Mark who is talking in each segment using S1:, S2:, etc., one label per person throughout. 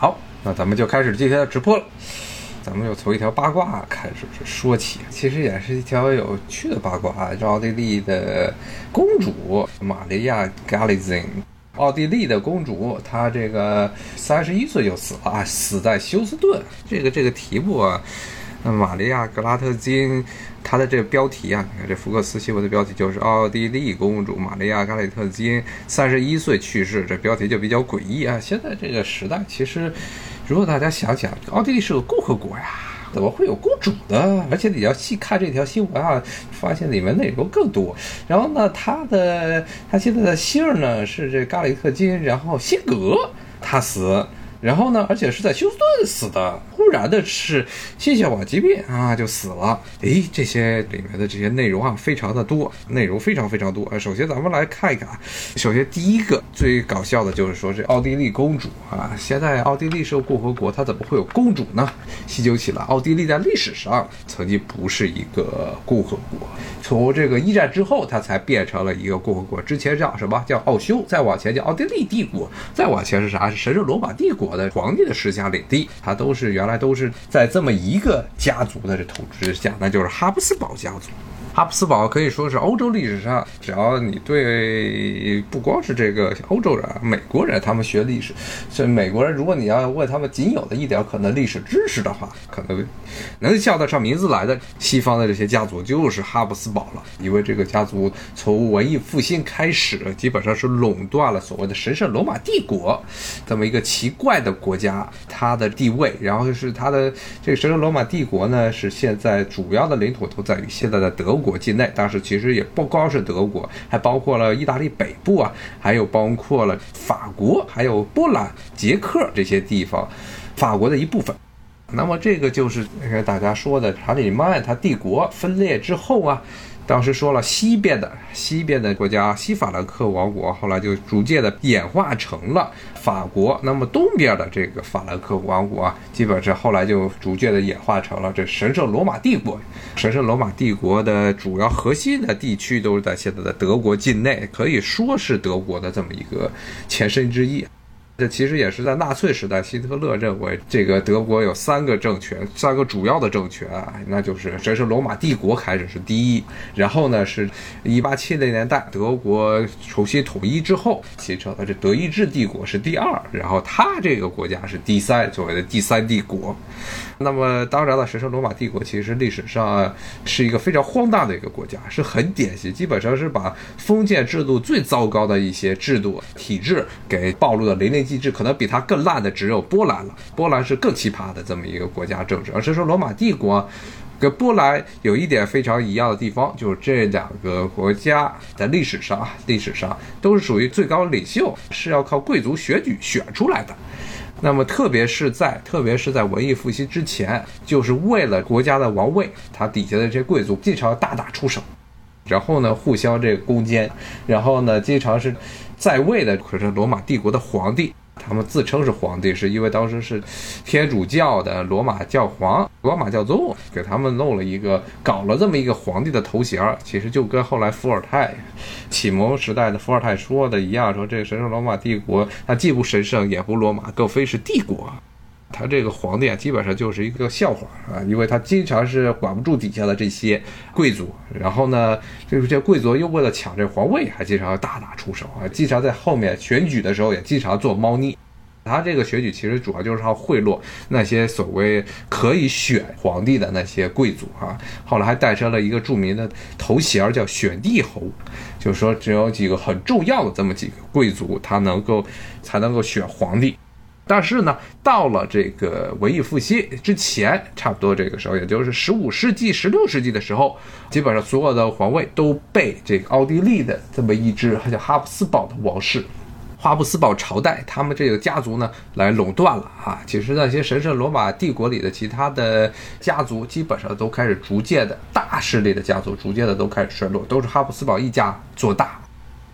S1: 好，那咱们就开始今天的直播了。咱们就从一条八卦开始说起，其实也是一条有趣的八卦。奥地利的公主玛利亚·加里森，奥地利的公主，她这个三十一岁就死了啊，死在休斯顿。这个这个题目啊，那玛利亚·格拉特金，她的这个标题啊，你看这福克斯新闻的标题就是奥地利公主玛利亚·加里特金三十一岁去世，这标题就比较诡异啊。现在这个时代其实。如果大家想想，奥地利是个共和国呀，怎么会有公主的？而且你要细看这条新闻啊，发现里面内容更多。然后呢，他的他现在的姓呢是这嘎里特金，然后辛格，他死。然后呢？而且是在休斯顿死的，忽然的是心血管疾病啊，就死了。诶，这些里面的这些内容啊，非常的多，内容非常非常多。啊，首先咱们来看一看啊，首先第一个最搞笑的就是说这奥地利公主啊，现在奥地利是个共和国，她怎么会有公主呢？细究起了，奥地利在历史上曾经不是一个共和国，从这个一战之后，它才变成了一个共和国。之前叫什么叫奥匈？再往前叫奥地利帝国，再往前是啥？是神圣罗马帝国。的皇帝的世家领地，它都是原来都是在这么一个家族的这统治下，那就是哈布斯堡家族。哈布斯堡可以说是欧洲历史上，只要你对不光是这个欧洲人、美国人，他们学历史，所以美国人，如果你要问他们仅有的一点可能历史知识的话，可能能叫得上名字来的西方的这些家族就是哈布斯堡了。因为这个家族从文艺复兴开始，基本上是垄断了所谓的神圣罗马帝国这么一个奇怪的国家，它的地位，然后是它的这个神圣罗马帝国呢，是现在主要的领土都在于现在的德国。国境内，当时其实也不光是德国，还包括了意大利北部啊，还有包括了法国，还有波兰、捷克这些地方，法国的一部分。那么这个就是大家说的查理曼他帝国分裂之后啊。当时说了，西边的西边的国家西法兰克王国，后来就逐渐的演化成了法国。那么东边的这个法兰克王国啊，基本上后来就逐渐的演化成了这神圣罗马帝国。神圣罗马帝国的主要核心的地区都是在现在的德国境内，可以说是德国的这么一个前身之一。这其实也是在纳粹时代，希特勒认为这个德国有三个政权，三个主要的政权啊，那就是神圣罗马帝国开始是第一，然后呢是1870年代德国重新统一之后形成的这德意志帝国是第二，然后他这个国家是第三，所谓的第三帝国。那么当然了，神圣罗马帝国其实历史上是一个非常荒诞的一个国家，是很典型，基本上是把封建制度最糟糕的一些制度体制给暴露的淋漓机制。可能比它更烂的只有波兰了，波兰是更奇葩的这么一个国家政治。而是说罗马帝国跟波兰有一点非常一样的地方，就是这两个国家在历史上啊，历史上都是属于最高领袖是要靠贵族选举选出来的。那么，特别是在特别是在文艺复兴之前，就是为了国家的王位，他底下的这些贵族经常大打出手，然后呢，互相这个攻坚，然后呢，经常是在位的可是罗马帝国的皇帝。他们自称是皇帝，是因为当时是天主教的罗马教皇、罗马教宗给他们弄了一个，搞了这么一个皇帝的头衔儿。其实就跟后来伏尔泰启蒙时代的伏尔泰说的一样，说这个神圣罗马帝国，它既不神圣，也不罗马，更非是帝国。他这个皇帝啊，基本上就是一个笑话啊，因为他经常是管不住底下的这些贵族，然后呢，就是这贵族又为了抢这皇位，还经常大打出手啊，经常在后面选举的时候也经常做猫腻。他这个选举其实主要就是要贿赂那些所谓可以选皇帝的那些贵族啊，后来还诞生了一个著名的头衔叫选帝侯，就是说只有几个很重要的这么几个贵族，他能够才能够选皇帝。但是呢，到了这个文艺复兴之前，差不多这个时候，也就是十五世纪、十六世纪的时候，基本上所有的皇位都被这个奥地利的这么一支叫哈布斯堡的王室、哈布斯堡朝代，他们这个家族呢来垄断了啊。其实那些神圣罗马帝国里的其他的家族，基本上都开始逐渐的大势力的家族，逐渐的都开始衰落，都是哈布斯堡一家做大。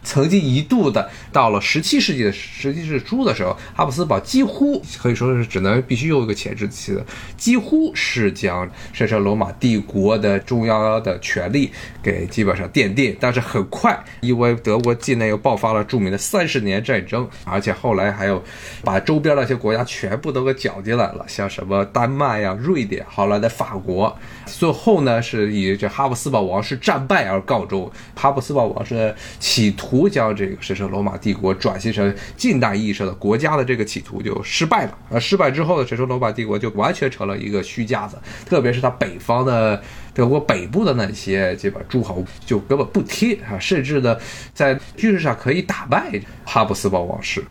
S1: 曾经一度的到了十七世纪的十七世纪初的时候，哈布斯堡几乎可以说是只能必须用一个前置词，几乎是将神圣罗马帝国的中央的权力给基本上奠定。但是很快，因为德国境内又爆发了著名的三十年战争，而且后来还有把周边那些国家全部都给搅进来了，像什么丹麦呀、瑞典，后来的法国，最后呢是以这哈布斯堡王室战败而告终。哈布斯堡王室企图。图将这个神圣罗马帝国转型成近代意义上的国家的这个企图就失败了。而失败之后的神圣罗马帝国就完全成了一个虚架子，特别是它北方的德国北部的那些这把诸侯就根本不贴啊，甚至呢在军事上可以打败哈布斯堡王室。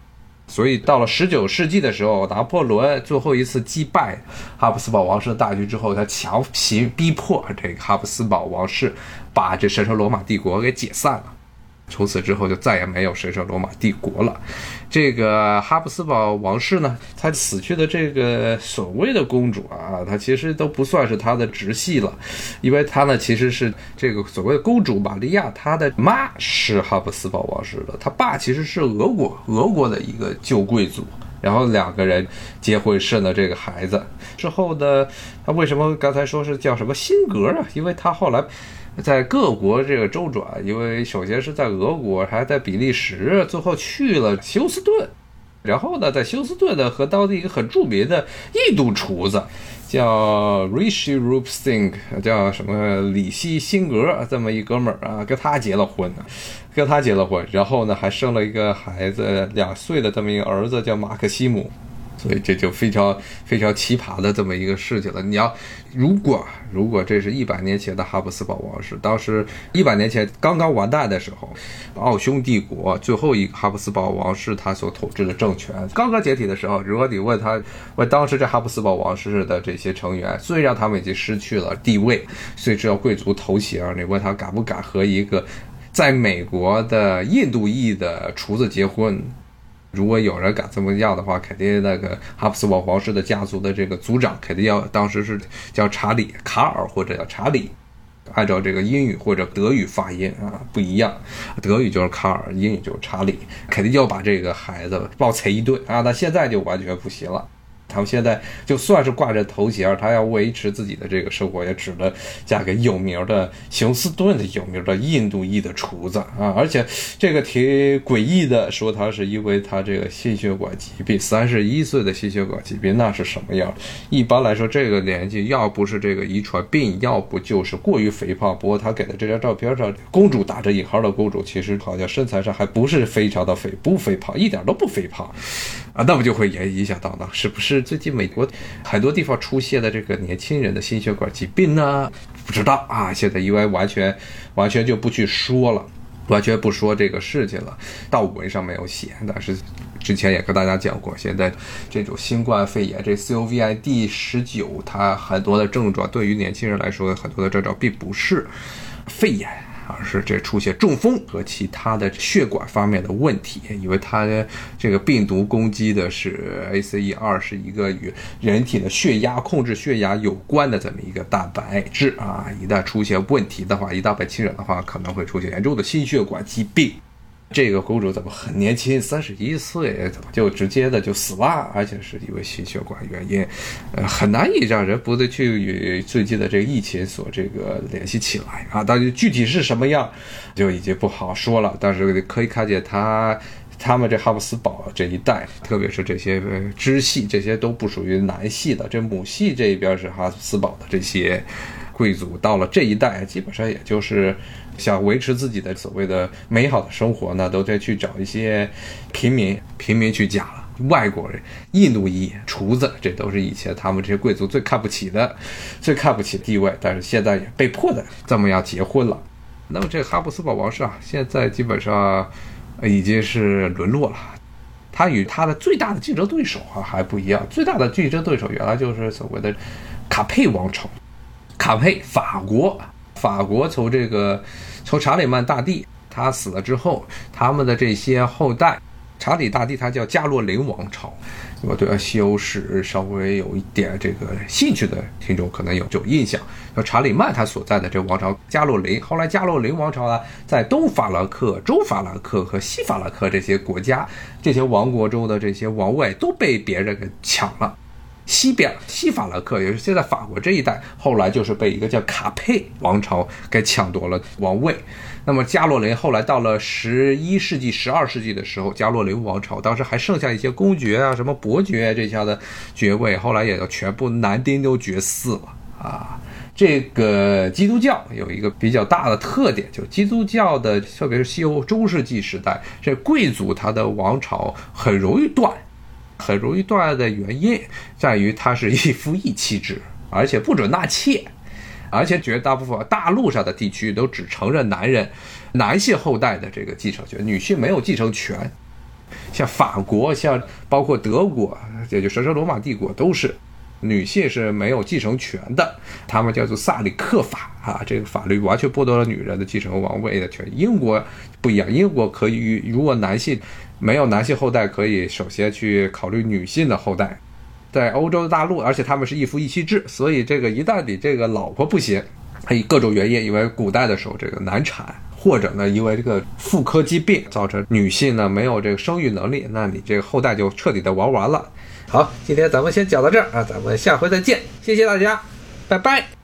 S1: 所以到了十九世纪的时候，拿破仑最后一次击败哈布斯堡王室的大军之后，他强行逼迫这个哈布斯堡王室把这神圣罗马帝国给解散了。从此之后就再也没有神圣罗马帝国了。这个哈布斯堡王室呢，他死去的这个所谓的公主啊，她其实都不算是他的直系了，因为她呢其实是这个所谓的公主玛利亚，她的妈是哈布斯堡王室的，她爸其实是俄国俄国的一个旧贵族。然后两个人结婚生了这个孩子之后呢，他为什么刚才说是叫什么辛格啊？因为他后来。在各国这个周转，因为首先是在俄国，还在比利时，最后去了休斯顿，然后呢，在休斯顿呢和当地一个很著名的印度厨子叫 Rishi Rup Singh，叫什么里希辛格这么一哥们儿啊，跟他结了婚呢，跟他结了婚，然后呢还生了一个孩子，两岁的这么一个儿子叫马克西姆。所以这就非常非常奇葩的这么一个事情了。你要如果如果这是一百年前的哈布斯堡王室，当时一百年前刚刚完蛋的时候，奥匈帝国最后一个哈布斯堡王室他所统治的政权刚刚解体的时候，如果你问他问当时这哈布斯堡王室的这些成员，虽然他们已经失去了地位，虽知道贵族头衔，你问他敢不敢和一个在美国的印度裔的厨子结婚？如果有人敢这么要的话，肯定那个哈布斯堡皇室的家族的这个族长肯定要当时是叫查理卡尔或者叫查理，按照这个英语或者德语发音啊不一样，德语就是卡尔，英语就是查理，肯定要把这个孩子暴捶一顿啊！那现在就完全不行了。他们现在就算是挂着头衔，他要维持自己的这个生活，也只能嫁给有名的休斯顿的有名的印度裔的厨子啊！而且这个挺诡异的，说他是因为他这个心血管疾病，三十一岁的心血管疾病，那是什么样？一般来说，这个年纪要不是这个遗传病，要不就是过于肥胖。不过他给的这张照片上，公主打着引号的公主，其实好像身材上还不是非常的肥，不肥胖，一点都不肥胖啊！那么就会也影响到呢，是不是？最近美国很多地方出现的这个年轻人的心血管疾病呢？不知道啊，现在因为完全完全就不去说了，完全不说这个事情了。道文上没有写，但是之前也跟大家讲过，现在这种新冠肺炎这 COVID 十九，它很多的症状对于年轻人来说，很多的症状并不是肺炎。而是这出现中风和其他的血管方面的问题，因为它这个病毒攻击的是 ACE 二，是一个与人体的血压控制血压有关的这么一个蛋白质啊，一旦出现问题的话，一旦被侵染的话，可能会出现严重的心血管疾病。这个公主怎么很年轻，三十一岁，怎么就直接的就死了？而且是因为心血管原因，呃，很难以让人不得去与最近的这个疫情所这个联系起来啊。但是具体是什么样，就已经不好说了。但是可以看见他他们这哈布斯堡这一代，特别是这些支系，这些都不属于男系的，这母系这一边是哈布斯堡的这些贵族，到了这一代，基本上也就是。想维持自己的所谓的美好的生活呢，都在去找一些平民，平民去嫁了。外国人、印度裔厨子，这都是以前他们这些贵族最看不起的、最看不起的地位。但是现在也被迫的这么样结婚了。那么这个哈布斯堡王室啊，现在基本上已经是沦落了。他与他的最大的竞争对手啊还不一样，最大的竞争对手原来就是所谓的卡佩王朝，卡佩法国。法国从这个从查理曼大帝他死了之后，他们的这些后代查理大帝他叫加洛林王朝。我对西欧史稍微有一点这个兴趣的听众，可能有有印象。说查理曼他所在的这王朝加洛林，后来加洛林王朝呢，在东法兰克、中法兰克和西法兰克这些国家、这些王国中的这些王位都被别人给抢了。西边西法兰克也是现在法国这一带，后来就是被一个叫卡佩王朝给抢夺了王位。那么加洛林后来到了十一世纪、十二世纪的时候，加洛林王朝当时还剩下一些公爵啊、什么伯爵这下的爵位，后来也都全部男丁都绝嗣了啊。这个基督教有一个比较大的特点，就基督教的，特别是西欧中世纪时代，这贵族他的王朝很容易断。很容易断案的原因在于他是一夫一妻制，而且不准纳妾，而且绝大部分大陆上的地区都只承认男人、男性后代的这个继承权，女性没有继承权。像法国，像包括德国，也就神圣罗马帝国，都是女性是没有继承权的。他们叫做萨里克法啊，这个法律完全剥夺了女人的继承王位的权利。英国不一样，英国可以，如果男性。没有男性后代，可以首先去考虑女性的后代，在欧洲大陆，而且他们是一夫一妻制，所以这个一旦你这个老婆不行，以各种原因，因为古代的时候这个难产，或者呢因为这个妇科疾病造成女性呢没有这个生育能力，那你这个后代就彻底的玩完了。好，今天咱们先讲到这儿啊，咱们下回再见，谢谢大家，拜拜。